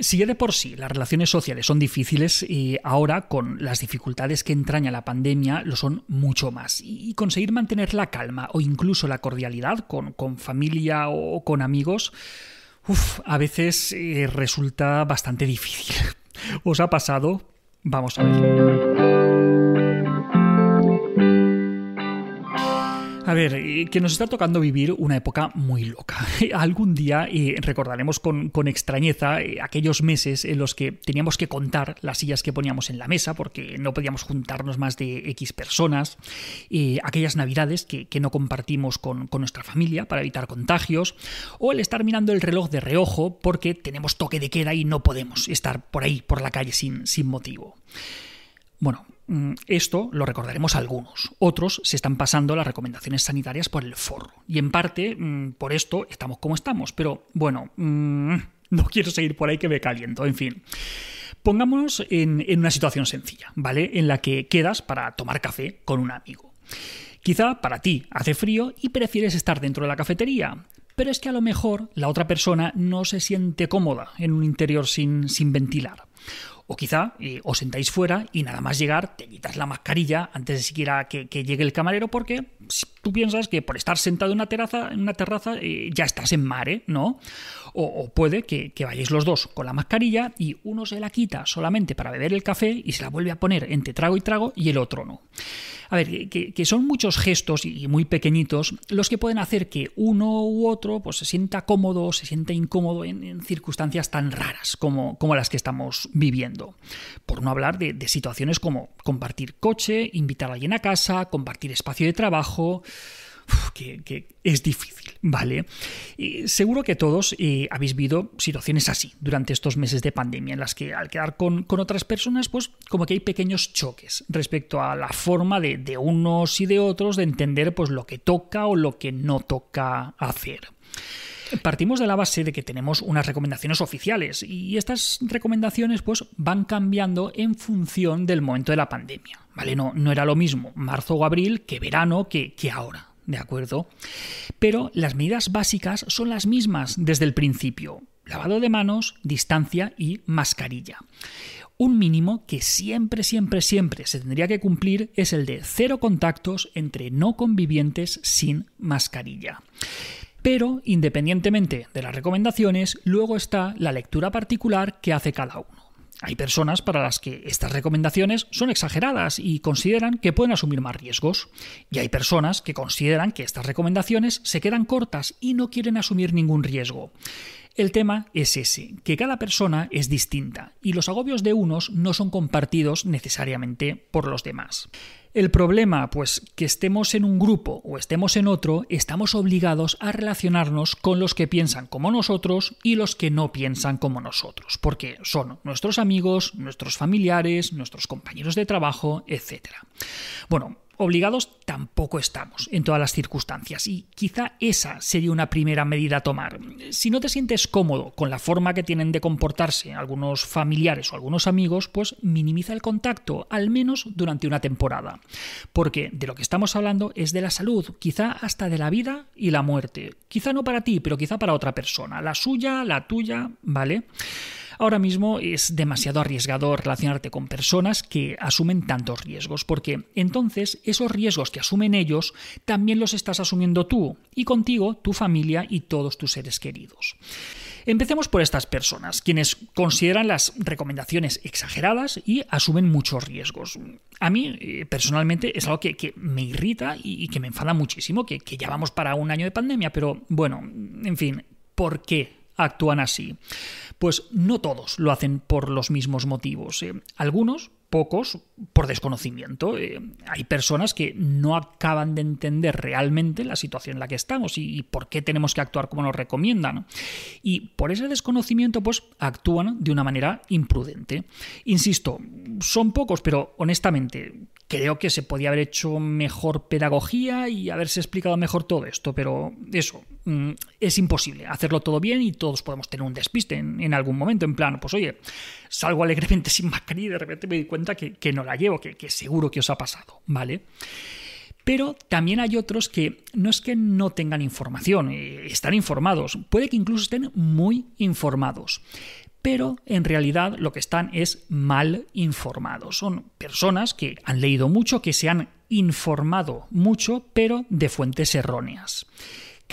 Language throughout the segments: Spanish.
Si ya de por sí las relaciones sociales son difíciles, y ahora con las dificultades que entraña la pandemia lo son mucho más. Y conseguir mantener la calma o incluso la cordialidad con, familia o con amigos, a veces eh, resulta bastante difícil. ¿Os ha pasado? Vamos a ver. A ver, eh, que nos está tocando vivir una época muy loca. Algún día eh, recordaremos con, extrañeza eh, aquellos meses en los que teníamos que contar las sillas que poníamos en la mesa porque no podíamos juntarnos más de X personas, aquellas navidades que, no compartimos con, nuestra familia para evitar contagios, o el estar mirando el reloj de reojo porque tenemos toque de queda y no podemos estar por ahí, por la calle sin, sin motivo. Bueno, esto lo recordaremos algunos. Otros se están pasando las recomendaciones sanitarias por el forro. Y en parte, mm, por esto estamos como estamos. Pero bueno, mm, no quiero seguir por ahí que me caliento. En fin. Pongámonos en, en una situación sencilla, ¿vale? En la que quedas para tomar café con un amigo. Quizá para ti hace frío y prefieres estar dentro de la cafetería, pero es que a lo mejor la otra persona no se siente cómoda en un interior sin, sin ventilar. O quizá eh, os sentáis fuera y nada más llegar te quitas la mascarilla antes de siquiera que, llegue el camarero porque tú piensas que por estar sentado en una terraza, eh, ya estás en mare, ¿no? O, puede que, vayáis los dos con la mascarilla y uno se la quita solamente para beber el café y se la vuelve a poner entre trago y trago y el otro no. A ver, que, son muchos gestos y muy pequeñitos los que pueden hacer que uno u otro pues, se sienta cómodo se sienta incómodo en, circunstancias tan raras como, las que estamos viviendo. Por no hablar de, de situaciones como compartir coche, invitar a alguien a casa, compartir espacio de trabajo que, es difícil, ¿vale? seguro que todos eh, habéis vivido situaciones así durante estos meses de pandemia, en las que al quedar con, otras personas, pues como que hay pequeños choques respecto a la forma de, unos y de otros de entender pues lo que toca o lo que no toca hacer. Partimos de la base de que tenemos unas recomendaciones oficiales y estas recomendaciones pues van cambiando en función del momento de la pandemia. ¿Vale? No, no era lo mismo marzo o abril que verano que, que ahora. ¿de acuerdo? Pero las medidas básicas son las mismas desde el principio. Lavado de manos, distancia y mascarilla. Un mínimo que siempre, siempre, siempre se tendría que cumplir es el de cero contactos entre no convivientes sin mascarilla. Pero, independientemente de las recomendaciones, luego está la lectura particular que hace cada uno. Hay personas para las que estas recomendaciones son exageradas y consideran que pueden asumir más riesgos. Y hay personas que consideran que estas recomendaciones se quedan cortas y no quieren asumir ningún riesgo. El tema es ese, que cada persona es distinta y los agobios de unos no son compartidos necesariamente por los demás. El problema, pues que estemos en un grupo o estemos en otro, estamos obligados a relacionarnos con los que piensan como nosotros y los que no piensan como nosotros, porque son nuestros amigos, nuestros familiares, nuestros compañeros de trabajo, etc. Bueno, Obligados tampoco estamos en todas las circunstancias y quizá esa sería una primera medida a tomar. Si no te sientes cómodo con la forma que tienen de comportarse algunos familiares o algunos amigos, pues minimiza el contacto, al menos durante una temporada. Porque de lo que estamos hablando es de la salud, quizá hasta de la vida y la muerte. Quizá no para ti, pero quizá para otra persona. La suya, la tuya, ¿vale? Ahora mismo es demasiado arriesgado relacionarte con personas que asumen tantos riesgos, porque entonces esos riesgos que asumen ellos también los estás asumiendo tú, y contigo tu familia y todos tus seres queridos. Empecemos por estas personas, quienes consideran las recomendaciones exageradas y asumen muchos riesgos. A mí, eh, personalmente, es algo que, me irrita y, que me enfada muchísimo, que, que ya vamos para un año de pandemia, pero bueno, en fin, ¿por qué actúan así? Pues no todos lo hacen por los mismos motivos. Eh. Algunos, pocos, por desconocimiento. Eh, hay personas que no acaban de entender realmente la situación en la que estamos y, por qué tenemos que actuar como nos recomiendan. Y por ese desconocimiento, pues actúan de una manera imprudente. Insisto, son pocos, pero honestamente, creo que se podía haber hecho mejor pedagogía y haberse explicado mejor todo esto, pero eso, mm, es imposible hacerlo todo bien y todos podemos tener un despiste en, algún momento, en plan, pues oye, salgo alegremente sin mascarilla y de repente me doy cuenta que, no la llevo, que, que seguro que os ha pasado, ¿vale? Pero también hay otros que no es que no tengan información, eh, están informados, puede que incluso estén muy informados, pero en realidad lo que están es mal informados. Son personas que han leído mucho, que se han informado mucho, pero de fuentes erróneas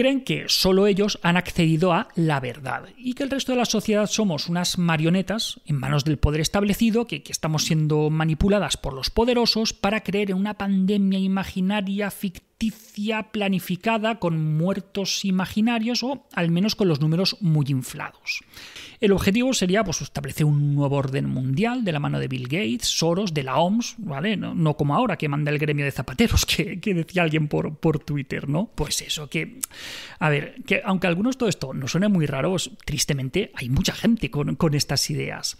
creen que solo ellos han accedido a la verdad y que el resto de la sociedad somos unas marionetas en manos del poder establecido, que, estamos siendo manipuladas por los poderosos para creer en una pandemia imaginaria ficticia planificada con muertos imaginarios o al menos con los números muy inflados. El objetivo sería pues, establecer un nuevo orden mundial de la mano de Bill Gates, Soros, de la OMS, ¿vale? No, como ahora que manda el gremio de zapateros, que, decía alguien por, por Twitter, ¿no? Pues eso, que, a ver, que aunque a algunos todo esto no suene muy raro, tristemente hay mucha gente con, estas ideas.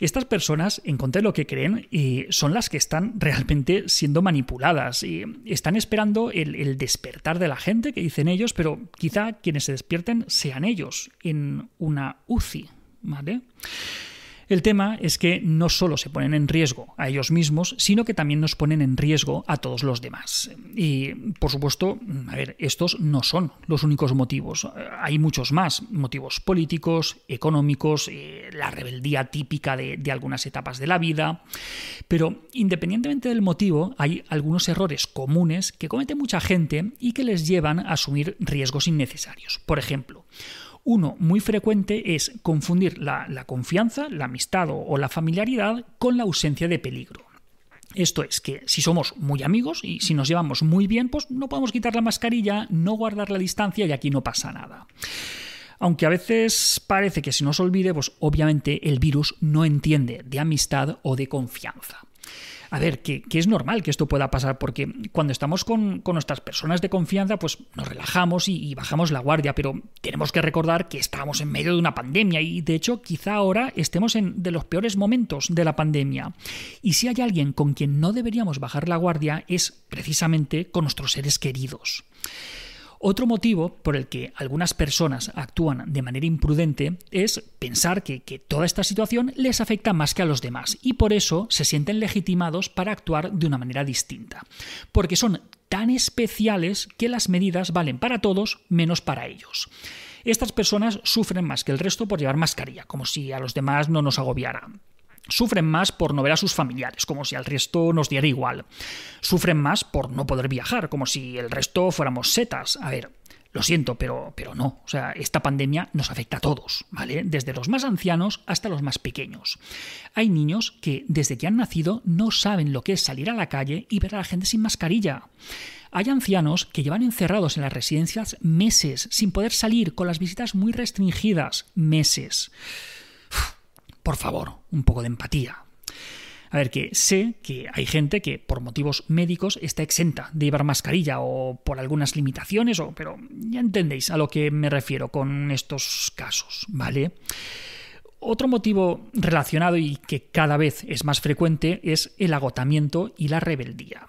Estas personas, en contra de lo que creen, eh, son las que están realmente siendo manipuladas y están esperando el, despertar de la gente, que dicen ellos, pero quizá quienes se despierten sean ellos en una UCI, ¿vale? El tema es que no solo se ponen en riesgo a ellos mismos, sino que también nos ponen en riesgo a todos los demás. Y, por supuesto, a ver, estos no son los únicos motivos. Hay muchos más, motivos políticos, económicos, eh, la rebeldía típica de, de algunas etapas de la vida. Pero, independientemente del motivo, hay algunos errores comunes que comete mucha gente y que les llevan a asumir riesgos innecesarios. Por ejemplo, uno muy frecuente es confundir la, confianza, la amistad o, la familiaridad con la ausencia de peligro. Esto es que si somos muy amigos y si nos llevamos muy bien, pues no podemos quitar la mascarilla, no guardar la distancia y aquí no pasa nada. Aunque a veces parece que se nos olvide, pues obviamente el virus no entiende de amistad o de confianza. A ver, que, es normal que esto pueda pasar, porque cuando estamos con, nuestras personas de confianza, pues nos relajamos y, bajamos la guardia, pero tenemos que recordar que estamos en medio de una pandemia y de hecho quizá ahora estemos en de los peores momentos de la pandemia. Y si hay alguien con quien no deberíamos bajar la guardia es precisamente con nuestros seres queridos. Otro motivo por el que algunas personas actúan de manera imprudente es pensar que, toda esta situación les afecta más que a los demás y por eso se sienten legitimados para actuar de una manera distinta. Porque son tan especiales que las medidas valen para todos menos para ellos. Estas personas sufren más que el resto por llevar mascarilla, como si a los demás no nos agobiara. Sufren más por no ver a sus familiares, como si al resto nos diera igual. Sufren más por no poder viajar, como si el resto fuéramos setas. A ver, lo siento, pero, pero no. O sea, esta pandemia nos afecta a todos, ¿vale? Desde los más ancianos hasta los más pequeños. Hay niños que desde que han nacido no saben lo que es salir a la calle y ver a la gente sin mascarilla. Hay ancianos que llevan encerrados en las residencias meses, sin poder salir, con las visitas muy restringidas, meses por favor, un poco de empatía. A ver, que sé que hay gente que por motivos médicos está exenta de llevar mascarilla o por algunas limitaciones, o, pero ya entendéis a lo que me refiero con estos casos, ¿vale? Otro motivo relacionado y que cada vez es más frecuente es el agotamiento y la rebeldía.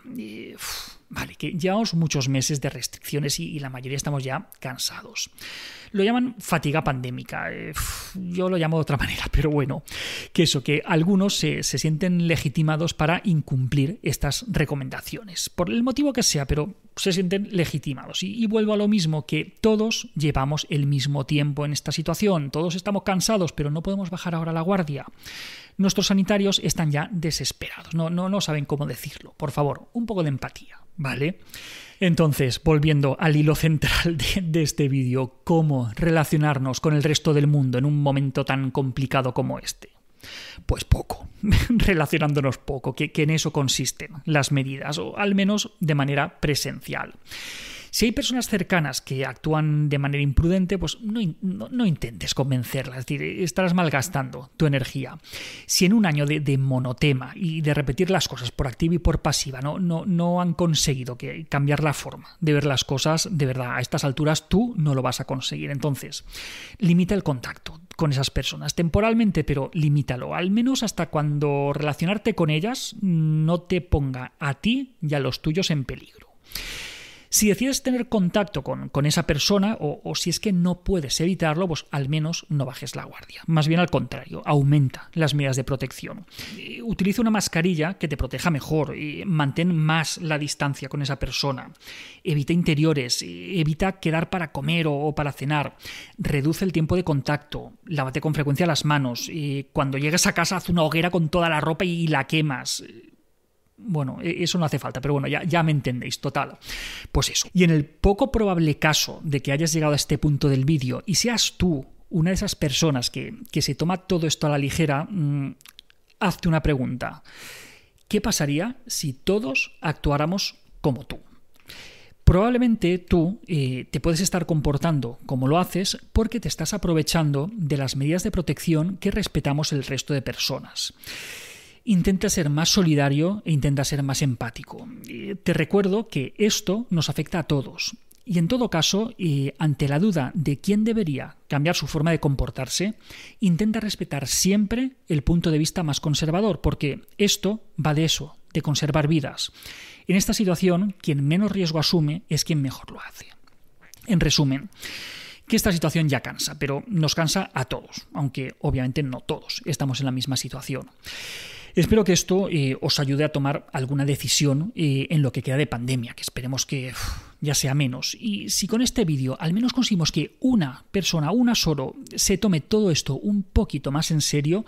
Vale, que llevamos muchos meses de restricciones y la mayoría estamos ya cansados. Lo llaman fatiga pandémica. Eh, yo lo llamo de otra manera, pero bueno, que eso, que algunos se, sienten legitimados para incumplir estas recomendaciones, por el motivo que sea, pero se sienten legitimados. Y, vuelvo a lo mismo, que todos llevamos el mismo tiempo en esta situación, todos estamos cansados, pero no podemos bajar ahora la guardia. Nuestros sanitarios están ya desesperados, no, no, no saben cómo decirlo. Por favor, un poco de empatía, ¿vale? Entonces, volviendo al hilo central de, este vídeo, ¿cómo relacionarnos con el resto del mundo en un momento tan complicado como este? Pues poco, relacionándonos poco, que en eso consisten las medidas, o al menos de manera presencial. Si hay personas cercanas que actúan de manera imprudente, pues no, intentes convencerlas, es decir, estarás malgastando tu energía. Si en un año de, monotema y de repetir las cosas por activa y por pasiva no, no, no han conseguido que cambiar la forma de ver las cosas, de verdad, a estas alturas tú no lo vas a conseguir. Entonces, limita el contacto con esas personas temporalmente, pero limítalo, al menos hasta cuando relacionarte con ellas no te ponga a ti y a los tuyos en peligro. Si decides tener contacto con, esa persona o, si es que no puedes evitarlo, pues al menos no bajes la guardia. Más bien al contrario, aumenta las medidas de protección. Utiliza una mascarilla que te proteja mejor, y mantén más la distancia con esa persona. Evita interiores, evita quedar para comer o, para cenar. Reduce el tiempo de contacto, lávate con frecuencia las manos. Y cuando llegues a casa haz una hoguera con toda la ropa y la quemas bueno, e, eso no hace falta, pero bueno, ya, me entendéis, total. Pues eso. Y en el poco probable caso de que hayas llegado a este punto del vídeo y seas tú una de esas personas que, se toma todo esto a la ligera, mm, hazte una pregunta. ¿Qué pasaría si todos actuáramos como tú? Probablemente tú eh, te puedes estar comportando como lo haces porque te estás aprovechando de las medidas de protección que respetamos el resto de personas intenta ser más solidario e intenta ser más empático. Te recuerdo que esto nos afecta a todos. Y en todo caso, ante la duda de quién debería cambiar su forma de comportarse, intenta respetar siempre el punto de vista más conservador, porque esto va de eso, de conservar vidas. En esta situación, quien menos riesgo asume es quien mejor lo hace. En resumen, que esta situación ya cansa, pero nos cansa a todos, aunque obviamente no todos estamos en la misma situación. Espero que esto eh, os ayude a tomar alguna decisión eh, en lo que queda de pandemia, que esperemos que ya sea menos. Y si con este vídeo al menos conseguimos que una persona, una solo, se tome todo esto un poquito más en serio,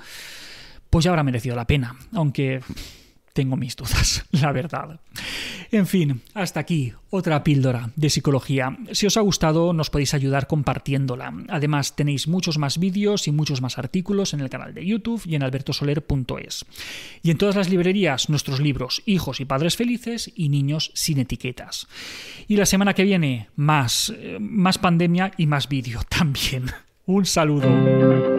pues ya habrá merecido la pena. Aunque tengo mis dudas, la verdad. En fin, hasta aquí otra píldora de psicología. Si os ha gustado, nos podéis ayudar compartiéndola. Además, tenéis muchos más vídeos y muchos más artículos en el canal de YouTube y en albertosoler.es. Y en todas las librerías, nuestros libros Hijos y Padres Felices y Niños sin etiquetas. Y la semana que viene, más, eh, más pandemia y más vídeo también. Un saludo.